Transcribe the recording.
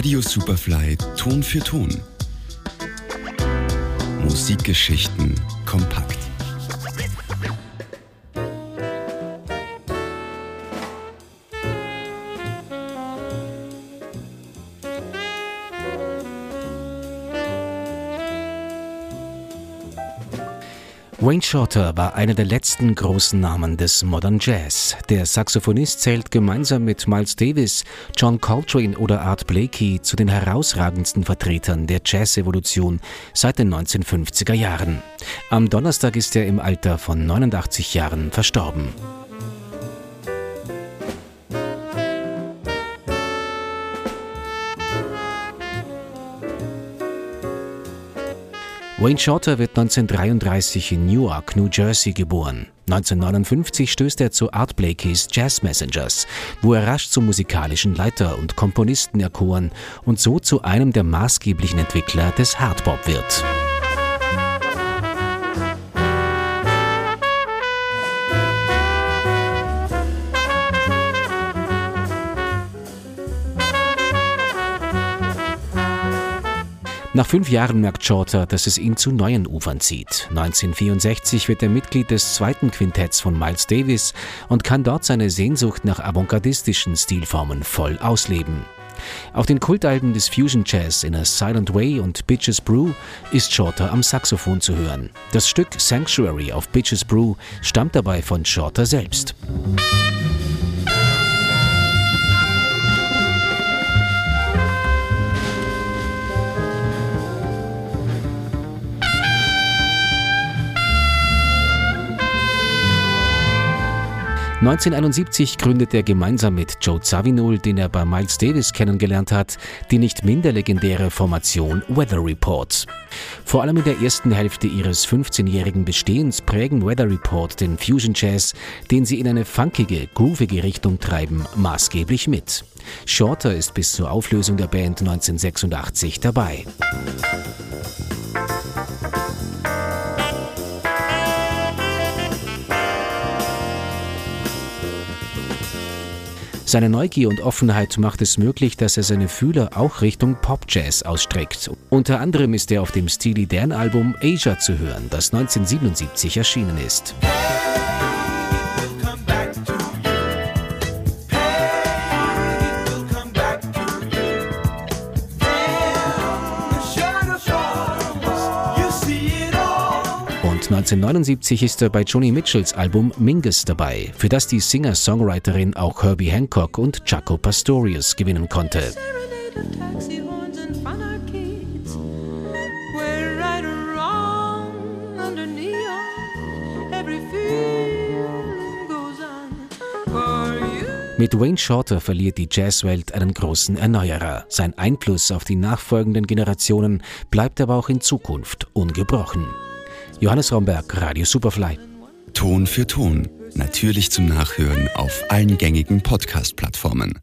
Radio Superfly Ton für Ton. Musikgeschichten kompakt. Wayne Shorter war einer der letzten großen Namen des Modern Jazz. Der Saxophonist zählt gemeinsam mit Miles Davis, John Coltrane oder Art Blakey zu den herausragendsten Vertretern der Jazz-Evolution seit den 1950er Jahren. Am Donnerstag ist er im Alter von 89 Jahren verstorben. Wayne Shorter wird 1933 in Newark, New Jersey geboren. 1959 stößt er zu Art Blakeys Jazz Messengers, wo er rasch zum musikalischen Leiter und Komponisten erkoren und so zu einem der maßgeblichen Entwickler des Hardbop wird. '" Nach fünf Jahren merkt Shorter, dass es ihn zu neuen Ufern zieht. 1964 wird er Mitglied des zweiten Quintetts von Miles Davis und kann dort seine Sehnsucht nach avantgardistischen Stilformen voll ausleben. Auf den Kultalben des Fusion Jazz in a Silent Way und Bitches Brew ist Shorter am Saxophon zu hören. Das Stück Sanctuary auf Bitches Brew stammt dabei von Shorter selbst. 1971 gründet er gemeinsam mit Joe Zawinul, den er bei Miles Davis kennengelernt hat, die nicht minder legendäre Formation Weather Report. Vor allem in der ersten Hälfte ihres 15-jährigen Bestehens prägen Weather Report den Fusion Jazz, den sie in eine funkige, groovige Richtung treiben, maßgeblich mit. Shorter ist bis zur Auflösung der Band 1986 dabei. Seine Neugier und Offenheit macht es möglich, dass er seine Fühler auch Richtung Pop-Jazz ausstreckt. Unter anderem ist er auf dem Steely Dan-Album Asia zu hören, das 1977 erschienen ist. 1979 ist er bei Joni Mitchells Album Mingus dabei, für das die Singer-Songwriterin auch Herbie Hancock und Jaco Pastorius gewinnen konnte. Mit Wayne Shorter verliert die Jazzwelt einen großen Erneuerer. Sein Einfluss auf die nachfolgenden Generationen bleibt aber auch in Zukunft ungebrochen. Johannes Romberg, Radio Superfly. Ton für Ton. Natürlich zum Nachhören auf allen gängigen Podcast-Plattformen.